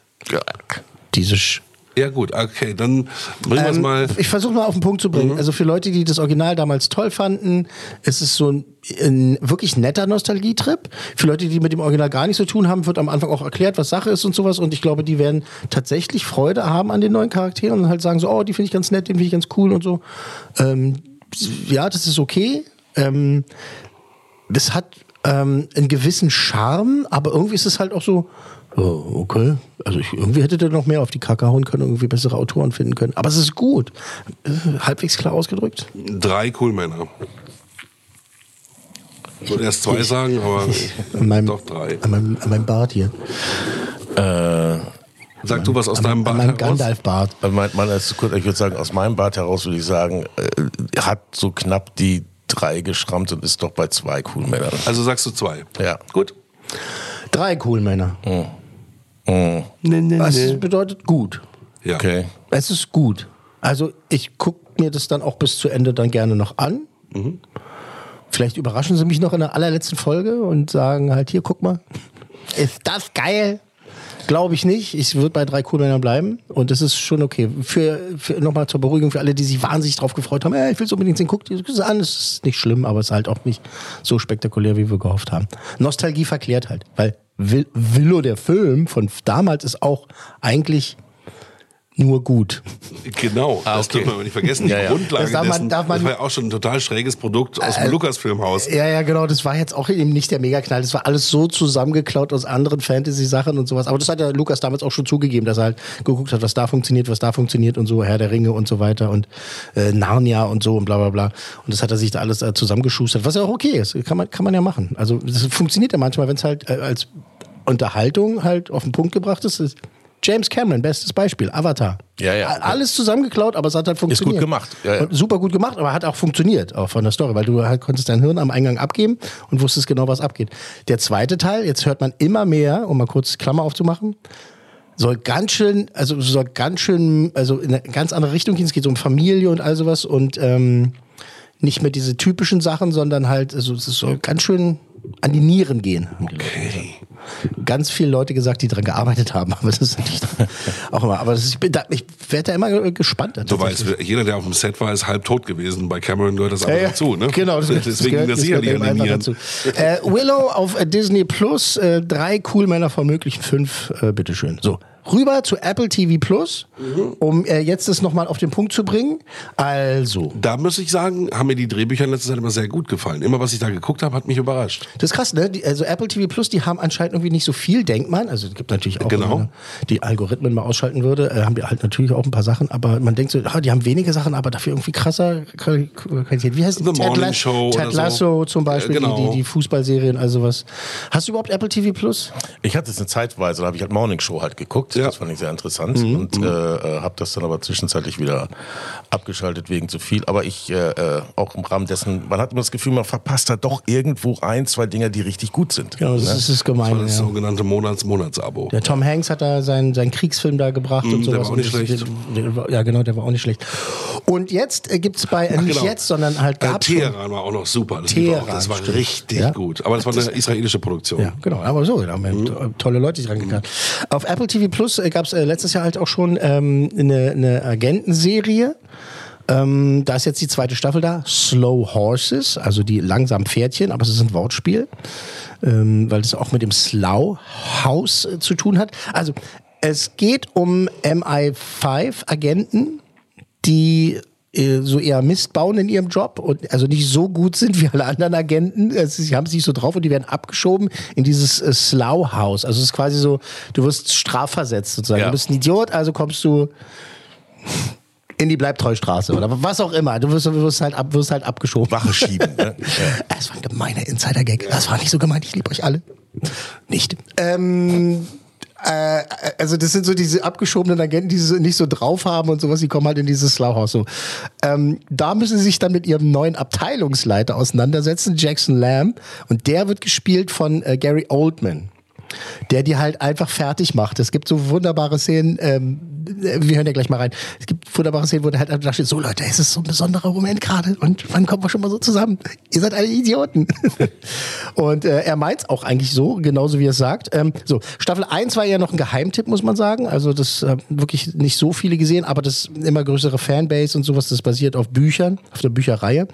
diese Sch Ja gut, okay, dann bringen wir es ähm, mal. Ich versuche mal auf den Punkt zu bringen. Also für Leute, die das Original damals toll fanden, ist es so ein, ein wirklich netter Nostalgietrip. Für Leute, die mit dem Original gar nichts zu tun haben, wird am Anfang auch erklärt, was Sache ist und sowas. Und ich glaube, die werden tatsächlich Freude haben an den neuen Charakteren und halt sagen so, oh, die finde ich ganz nett, den finde ich ganz cool und so. Ähm, ja, das ist okay. Ähm, das hat ähm, einen gewissen Charme, aber irgendwie ist es halt auch so, oh, okay. Also ich, irgendwie hätte der noch mehr auf die Kacke hauen können, irgendwie bessere Autoren finden können. Aber es ist gut. Äh, halbwegs klar ausgedrückt. Drei Coolmänner. Ich wollte erst zwei sagen, aber An meinem, doch drei. An meinem, an meinem Bart hier. Äh, Sag du was aus an, deinem an Bart meinem heraus? Gandalf-Bart. Also mein, mein, ist kurz, ich würde sagen, aus meinem Bart heraus würde ich sagen, äh, hat so knapp die drei geschrammt und ist doch bei zwei cool Männern. Also sagst du zwei. Ja. Gut. Drei cool Männer. Mhm. Was bedeutet gut? Ja. Okay. Es ist gut. Also ich gucke mir das dann auch bis zu Ende dann gerne noch an. Mhm. Vielleicht überraschen sie mich noch in der allerletzten Folge und sagen halt, hier, guck mal, ist das geil? Glaube ich nicht. Ich würde bei drei Coolmännern bleiben und das ist schon okay. Für, für nochmal zur Beruhigung für alle, die sich wahnsinnig drauf gefreut haben, hey, ich will es unbedingt sehen, guckt es an. Es ist nicht schlimm, aber es ist halt auch nicht so spektakulär, wie wir gehofft haben. Nostalgie verklärt halt, weil Willow, der Film von damals, ist auch eigentlich nur gut. Genau, Ah, das okay. dürfen wir nicht vergessen. Die Ja, ja. Grundlage Das darf man- dessen, darf man- das war ja auch schon ein total schräges Produkt aus Äh, dem Lukas-Filmhaus. Ja, ja, genau. Das war jetzt auch eben nicht der Megaknall. Das war alles so zusammengeklaut aus anderen Fantasy-Sachen und sowas. Aber das hat der Lukas damals auch schon zugegeben, dass er halt geguckt hat, was da funktioniert, was da funktioniert und so, Herr der Ringe und so weiter und äh, Narnia und so und bla bla bla. Und das hat er sich da alles äh, zusammengeschustert, was ja auch okay ist. Kann man, kann man ja machen. Also das funktioniert ja manchmal, wenn es halt äh, als Unterhaltung halt auf den Punkt gebracht ist. ist James Cameron, bestes Beispiel, Avatar. Ja, ja. Alles zusammengeklaut, aber es hat halt funktioniert. gut gemacht. Ja, ja. Super gut gemacht, aber hat auch funktioniert, auch von der Story, weil du halt konntest dein Hirn am Eingang abgeben und wusstest genau, was abgeht. Der zweite Teil, jetzt hört man immer mehr, um mal kurz Klammer aufzumachen, soll ganz schön, also soll ganz schön, also in eine ganz andere Richtung gehen. Es geht so um Familie und all sowas und ähm, nicht mehr diese typischen Sachen, sondern halt, also es soll ganz schön an die Nieren gehen. Okay. Ganz viele Leute gesagt, die daran gearbeitet haben, aber das ist natürlich auch immer. Aber das ist, ich, bin da, ich werde da immer gespannt. Du weißt, jeder, der auf dem Set war, ist halb tot gewesen. Bei Cameron gehört das aber Ja, ja. dazu, ne? Genau, das, das deswegen gehört, das das sicherlich an den dazu. Äh, Willow auf Disney Plus, äh, drei cool Männer von möglichen fünf, äh, bitteschön. So. Rüber zu Apple TV Plus, um äh, jetzt das nochmal auf den Punkt zu bringen. Also, Da muss ich sagen, haben mir die Drehbücher in letzter Zeit immer sehr gut gefallen. Immer, was ich da geguckt habe, hat mich überrascht. das ist krass, ne? Die, also Apple TV Plus, die haben anscheinend irgendwie nicht so viel, denkt man. Also es gibt natürlich auch, Genau. wenn man die Algorithmen mal ausschalten würde, äh, haben die halt natürlich auch ein paar Sachen, aber man denkt so, ah, die haben wenige Sachen, aber dafür irgendwie krasser Qualität. Wie heißt die? The Morning Lasso- Show Ted oder so. Lasso zum Beispiel, Äh, genau. die, die, die Fußballserien, also was. Hast du überhaupt Apple TV Plus? Ich hatte es eine Zeitweise, da habe ich halt Morning Show halt geguckt. Das fand ich sehr interessant und äh, äh, habe das dann aber zwischenzeitlich wieder abgeschaltet wegen zu viel. Aber ich äh, äh, auch im Rahmen dessen, man hat immer das Gefühl, man verpasst da doch irgendwo ein, zwei Dinger, die richtig gut sind. Genau, das Ne? ist das Das Gemeine. war das ja. sogenannte Monats-Monatsabo. Der Tom Hanks hat da seinen, seinen Kriegsfilm da gebracht Mm, und der sowas. war auch nicht das- schlecht. Der, der, ja, genau, der war auch nicht schlecht. Und jetzt äh, gibt's bei, äh, Ach, nicht genau. jetzt, sondern halt Äh, gab's schon- Teheran war auch noch super. Das. Teheran, das war stimmt. richtig Ja. gut. Aber das war eine israelische Produktion. Ja, genau. Aber so, da haben wir Mhm. tolle Leute sich rangegangen. Auf Apple TV Plus äh, gab es äh, letztes Jahr halt auch schon ähm, eine, eine Agentenserie. Ähm, da ist jetzt die zweite Staffel da. Slow Horses, also die langsamen Pferdchen, aber es ist ein Wortspiel, ähm, weil es auch mit dem Slough House äh, zu tun hat. Also es geht um MI5-Agenten, die so eher Mist bauen in ihrem Job und also nicht so gut sind wie alle anderen Agenten. Also, sie haben es nicht so drauf und die werden abgeschoben in dieses äh, Slough House. Also es ist quasi so, du wirst strafversetzt sozusagen. Ja. Du bist ein Idiot, also kommst du in die Bleibtreustraße oder was auch immer. Du wirst, du wirst, halt, ab, wirst halt abgeschoben. Wache schieben. Ne? Es war ein gemeiner Insider-Gag. Das war nicht so gemeint. Ich liebe euch alle. Nicht. Ähm, Äh, also das sind so diese abgeschobenen Agenten, die sie nicht so drauf haben und sowas, die kommen halt in dieses Slauhaus so. Ähm, da müssen sie sich dann mit ihrem neuen Abteilungsleiter auseinandersetzen, Jackson Lamb. Und der wird gespielt von äh, Gary Oldman der die halt einfach fertig macht. Es gibt so wunderbare Szenen, ähm, wir hören ja gleich mal rein. Es gibt wunderbare Szenen, wo der halt da steht, so Leute, es ist so ein besonderer Moment gerade und wann kommen wir schon mal so zusammen? Ihr seid alle Idioten. und äh, er meint's auch eigentlich so, genauso wie er es sagt. Ähm, so, Staffel 1 war ja noch ein Geheimtipp, muss man sagen. Also das äh, wirklich nicht so viele gesehen, aber das immer größere Fanbase und sowas, das basiert auf Büchern, auf der Bücherreihe.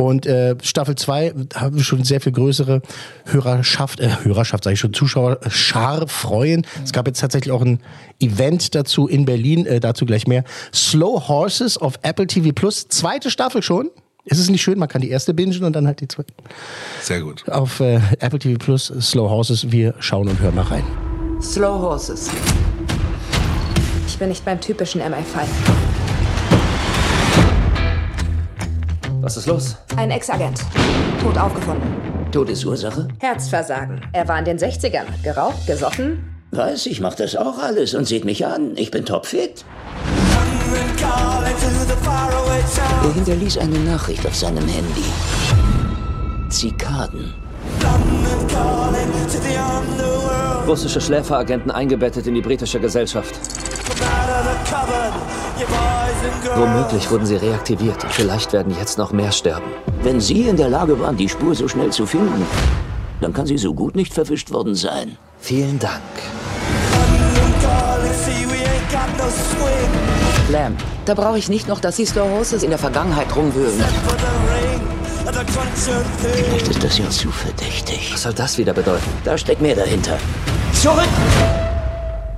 Und äh, Staffel 2 haben wir schon sehr viel größere Hörerschaft, äh, Hörerschaft sage ich schon, Zuschauerschar freuen. Es gab jetzt tatsächlich auch ein Event dazu in Berlin, äh, dazu gleich mehr. Slow Horses auf Apple TV Plus, zweite Staffel schon. Ist es nicht schön? Man kann die erste bingen und dann halt die zweite. Sehr gut. Auf äh, Apple TV Plus, Slow Horses. Wir schauen und hören mal rein. Slow Horses. Ich bin nicht beim typischen MI5. Was ist los? Ein Ex-Agent. Tot aufgefunden. Todesursache? Herzversagen. Er war in den 60ern. Geraucht, gesoffen. Was? Ich mach das auch alles und seht mich an. Ich bin topfit. Er hinterließ eine Nachricht auf seinem Handy. Zikaden. Russische Schläferagenten eingebettet in die britische Gesellschaft. Womöglich wurden sie reaktiviert und vielleicht werden jetzt noch mehr sterben. Wenn Sie in der Lage waren, die Spur so schnell zu finden, dann kann sie so gut nicht verwischt worden sein. Vielen Dank. Lamb, da brauche ich nicht noch, dass die Slow Horses in der Vergangenheit rumwühlen. Vielleicht ist das ja zu verdächtig. Was soll das wieder bedeuten? Da steckt mehr dahinter. Zurück!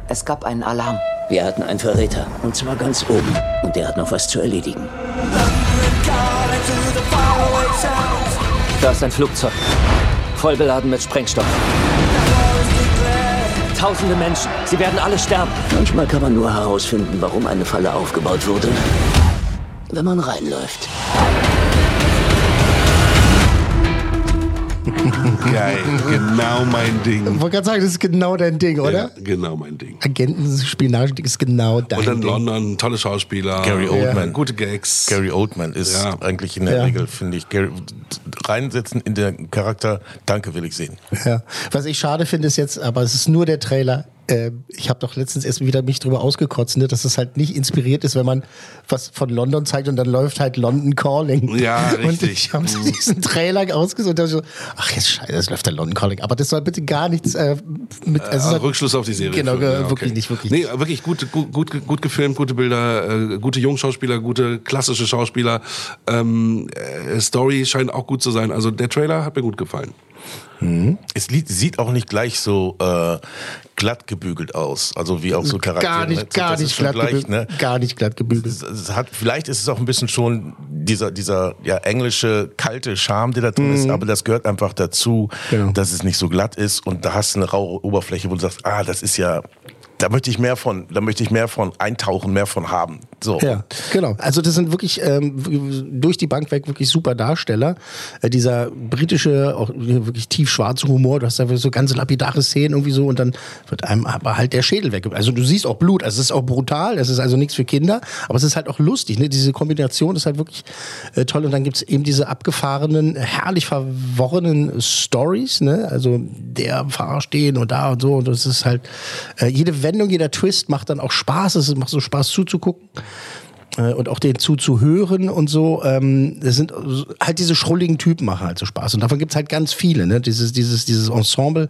Es gab einen Alarm. Wir hatten einen Verräter. Und zwar ganz oben. Und der hat noch was zu erledigen. Da ist ein Flugzeug. Voll beladen mit Sprengstoff. Tausende Menschen. Sie werden alle sterben. Manchmal kann man nur herausfinden, warum eine Falle aufgebaut wurde. Wenn man reinläuft. Geil, genau mein Ding. Ich wollte gerade sagen, das ist genau dein Ding, oder? Ja, genau mein Ding. Agentenspionage ist genau dein Und dann Ding. London, tolle Schauspieler. Gary Oldman. Gute Gags. Gary Oldman ist Ja. eigentlich in der Ja. Regel, finde ich, Gary, reinsetzen in den Charakter, danke will ich sehen. Ja. Was ich schade finde, ist jetzt, aber es ist nur der Trailer. Äh, ich habe doch letztens erst wieder mich drüber ausgekotzt, ne, dass es halt nicht inspiriert ist, wenn man was von London zeigt und dann läuft halt London Calling. Ja, Und richtig. ich habe Mhm. diesen Trailer ausgesucht und so, ach jetzt scheiße, es läuft der London Calling. Aber das soll bitte gar nichts äh, mit. Äh, es ist halt- Rückschluss auf die Serie. Genau, führen, ja, wirklich okay. nicht, wirklich. Nee, wirklich gut, gut, gut, gut gefilmt, gute Bilder, äh, gute Jungschauspieler, gute klassische Schauspieler. Ähm, äh, Story scheint auch gut zu sein. Also der Trailer hat mir gut gefallen. Es li- sieht auch nicht gleich so äh, glatt gebügelt aus, also wie auch so Charaktere. Gar ne? nicht, gar Das ist nicht glatt gleich, gebügelt. ne? Gar nicht glatt gebügelt. Es, es hat, vielleicht ist es auch ein bisschen schon dieser, dieser ja, englische kalte Charme, der da drin ist, aber das gehört einfach dazu, Mhm. Genau. dass es nicht so glatt ist und da hast du eine raue Oberfläche, wo du sagst, ah, das ist ja, da möchte ich mehr von, da möchte ich mehr von eintauchen, mehr von haben. So. Ja, genau. Also das sind wirklich ähm, durch die Bank weg wirklich super Darsteller. Äh, dieser britische, auch wirklich tiefschwarze Humor, du hast da so ganz lapidare Szenen irgendwie so und dann wird einem aber halt der Schädel weg. Also du siehst auch Blut, also es ist auch brutal, es ist also nichts für Kinder, aber es ist halt auch lustig. Ne? Diese Kombination ist halt wirklich äh, toll und dann gibt's eben diese abgefahrenen, herrlich verworrenen Stories, ne? also der verarscht den und da und so und das ist halt, äh, jede Wendung, jeder Twist macht dann auch Spaß, es macht so Spaß zuzugucken und auch den zuzuhören und so. Ähm, das sind halt diese schrulligen Typen machen halt so Spaß. Und davon gibt's halt ganz viele, ne? Dieses, dieses, dieses Ensemble,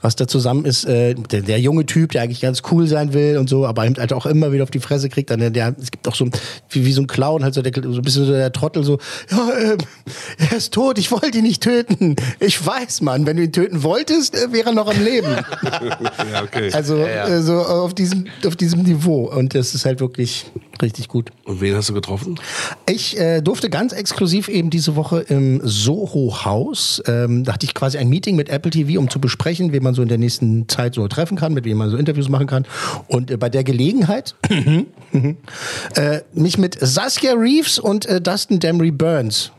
was da zusammen ist, äh, der, der junge Typ, der eigentlich ganz cool sein will und so, aber halt auch immer wieder auf die Fresse kriegt. Dann der, der es gibt auch so ein, wie, wie so ein Clown, halt so, der, so ein bisschen so der Trottel, so, ja, ähm, er ist tot, ich wollte ihn nicht töten. Ich weiß, Mann, wenn du ihn töten wolltest, äh, wäre er noch am Leben. ja, okay. Also Äh, so auf diesem, auf diesem Niveau. Und das ist halt wirklich richtig gut. Und wen hast du getroffen? Ich äh, durfte ganz exklusiv eben diese Woche im Soho Haus, ähm, da hatte ich quasi ein Meeting mit Apple TV, um zu besprechen, wen man so in der nächsten Zeit so treffen kann, mit wem man so Interviews machen kann. Und äh, bei der Gelegenheit äh, mich mit Saskia Reeves und äh, Dustin Demery Burns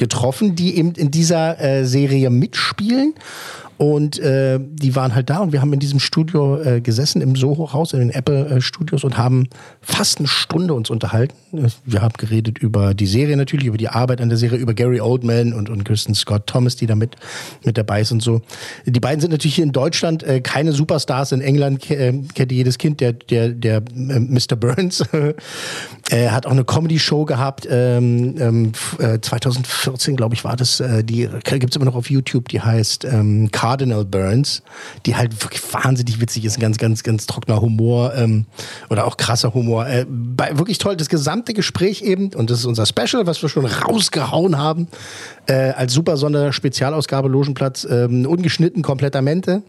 getroffen, die eben in dieser äh, Serie mitspielen. Und äh, die waren halt da und wir haben in diesem Studio äh, gesessen, im Soho-Haus, in den Apple-Studios und haben fast eine Stunde uns unterhalten. Wir haben geredet über die Serie natürlich, über die Arbeit an der Serie, über Gary Oldman und, und Kristen Scott Thomas, die da mit, mit dabei ist und so. Die beiden sind natürlich hier in Deutschland äh, keine Superstars. In England äh, kennt jedes Kind, der, der, der äh, Mr. Burns hat auch eine Comedy-Show gehabt. Ähm, ähm, 2014, glaube ich, war das. Äh, die gibt es immer noch auf YouTube. Die heißt ähm, Cardinal Burns, die halt wirklich wahnsinnig witzig ist. Ein ganz, ganz, ganz trockener Humor ähm, oder auch krasser Humor. Äh, bei, wirklich toll. Das gesamte Gespräch eben, und das ist unser Special, was wir schon rausgehauen haben, äh, als super Sonderspezialausgabe Logenplatz, ähm, ungeschnitten, komplettamente.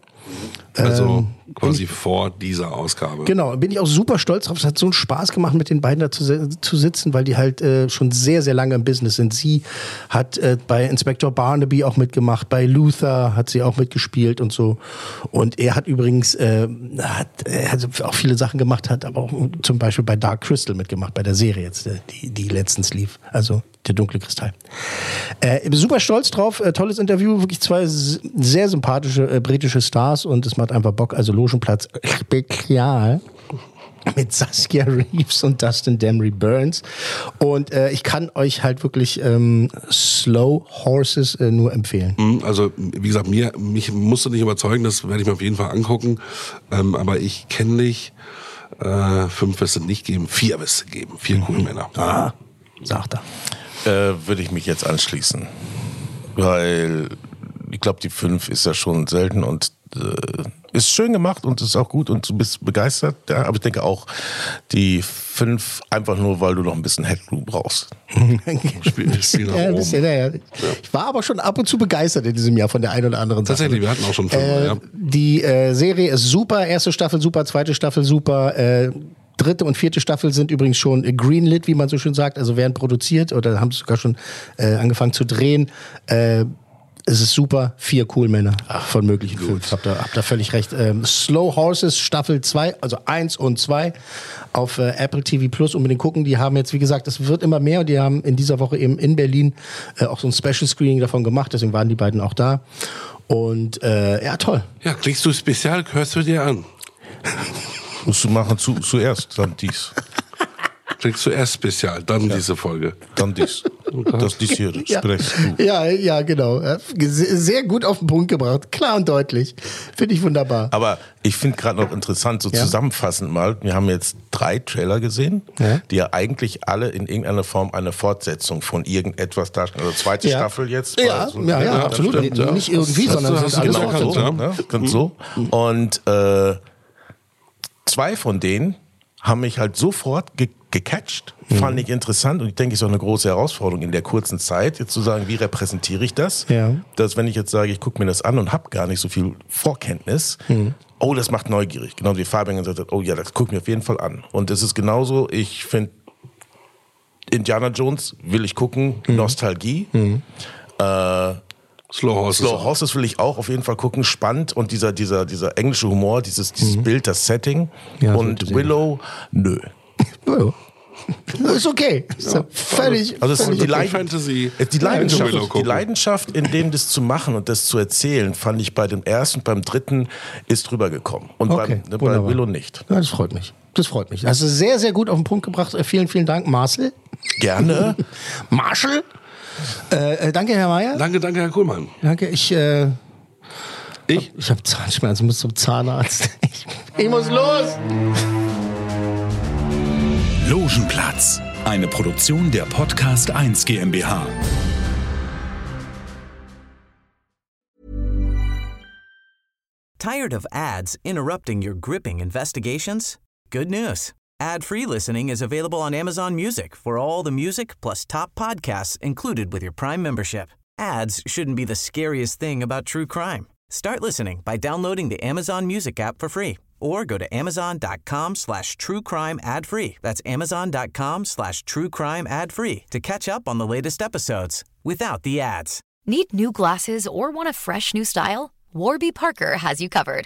Also Ähm, quasi vor dieser Ausgabe. Genau, bin ich auch super stolz drauf. Es hat so einen Spaß gemacht, mit den beiden da zu, zu sitzen, weil die halt äh, schon sehr, sehr lange im Business sind. Sie hat äh, bei Inspector Barnaby auch mitgemacht, bei Luther hat sie auch mitgespielt und so. Und er hat übrigens äh, hat, hat auch viele Sachen gemacht, hat aber auch zum Beispiel bei Dark Crystal mitgemacht, bei der Serie jetzt, äh, die, die letztens lief. Also der dunkle Kristall. Äh, bin super stolz drauf, äh, tolles Interview, wirklich zwei sehr sympathische äh, britische Stars und es macht einfach Bock. Also Logenplatz Spezial mit Saskia Reeves und Dustin Demery Burns. Und äh, ich kann euch halt wirklich ähm, Slow Horses äh, nur empfehlen. Mhm, Also, wie gesagt, mir, mich musst du nicht überzeugen, das werde ich mir auf jeden Fall angucken. Ähm, aber ich kenne dich. Äh, fünf wirst du nicht geben, vier wirst du geben. Vier coole Männer. Ah, sagt er. Äh, Würde ich mich jetzt anschließen. Weil ich glaube, die fünf ist ja schon selten und äh, ist schön gemacht und ist auch gut und du bist begeistert. Ja, aber ich denke auch, die fünf einfach nur, weil du noch ein bisschen Headroom brauchst. Spiel, Spiel nach Ja, ein oben. bisschen, ja, ja. Ich war aber schon ab und zu begeistert in diesem Jahr von der einen oder anderen Sache. Tatsächlich, wir hatten auch schon fünf. Äh, ja. Die äh, Serie ist super, erste Staffel super, zweite Staffel super. Äh, dritte und vierte Staffel sind übrigens schon greenlit, wie man so schön sagt, also werden produziert oder haben sogar schon äh, angefangen zu drehen. Äh, es ist super, vier cool Männer von möglichen Films. Habt ihr, habt völlig recht. Ähm, Slow Horses Staffel 2, also 1 und 2 auf äh, Apple TV Plus unbedingt gucken. Die haben jetzt, wie gesagt, es wird immer mehr und die haben in dieser Woche eben in Berlin äh, auch so ein Special Screening davon gemacht, deswegen waren die beiden auch da. Und äh, ja, toll. Ja, klickst du spezial, hörst du dir an. Musst du machen zu, zuerst, dann dies. Klickst du erst spezial, dann diese Folge. Dann dies. Das dies hier Ja. sprichst du. Ja, ja, genau. Ja, Sehr gut auf den Punkt gebracht. Klar und deutlich. Finde ich wunderbar. Aber ich finde gerade noch interessant, so Ja. zusammenfassend mal, wir haben jetzt drei Trailer gesehen, Ja. die ja eigentlich alle in irgendeiner Form eine Fortsetzung von irgendetwas darstellen. Also zweite Ja. Staffel jetzt. Ja, Also, ja, ja, absolut. stimmt, nicht irgendwie, sondern sind alles genau so, ne? Ganz so. Und äh, zwei von denen haben mich halt sofort ge gecatcht, fand ich interessant und ich denke, es ist auch eine große Herausforderung in der kurzen Zeit, jetzt zu sagen, wie repräsentiere ich das? Ja. Dass wenn ich jetzt sage, ich gucke mir das an und habe gar nicht so viel Vorkenntnis, oh, das macht neugierig. Genau wie Fabian gesagt hat, oh ja, das gucke ich mir auf jeden Fall an. Und es ist genauso, ich finde Indiana Jones will ich gucken, Nostalgie. Äh, Slow Horses. Slow Horses will ich auch auf jeden Fall gucken. Spannend und dieser, dieser, dieser englische Humor, dieses, dieses Bild, das Setting. Ja, und gesehen. Willow, nö. Ja. Ist okay. Ist ja völlig. Also völlig die, okay. Leid Fantasy. es- die, Leidenschaft, Willow die. Leidenschaft, in dem das zu machen und das zu erzählen, fand ich bei dem ersten und beim dritten ist drüber gekommen. Und Okay, beim, bei wunderbar. Willow nicht. Ja, das freut mich. Das freut mich. Also sehr, sehr gut auf den Punkt gebracht. Äh, Vielen, vielen Dank, Marcel. Gerne. Marshall. Äh, äh, danke, Herr Mayer. Danke, danke, Herr Kuhlmann. Danke. Ich, äh, Ich? ich habe Zahnschmerzen, muss zum Zahnarzt. Ich, ich muss los. Logenplatz, eine Produktion der Podcast 1 GmbH. Tired of ads interrupting your gripping investigations? Good news. Ad-free listening is available on Amazon Music for all the music plus top podcasts included with your Prime membership. Ads shouldn't be the scariest thing about true crime. Start listening by downloading the Amazon Music app for free or go to amazon.com slash true crime ad free. That's amazon.com slash true crime ad free to catch up on the latest episodes without the ads. Need new glasses or want a fresh new style? Warby Parker has you covered.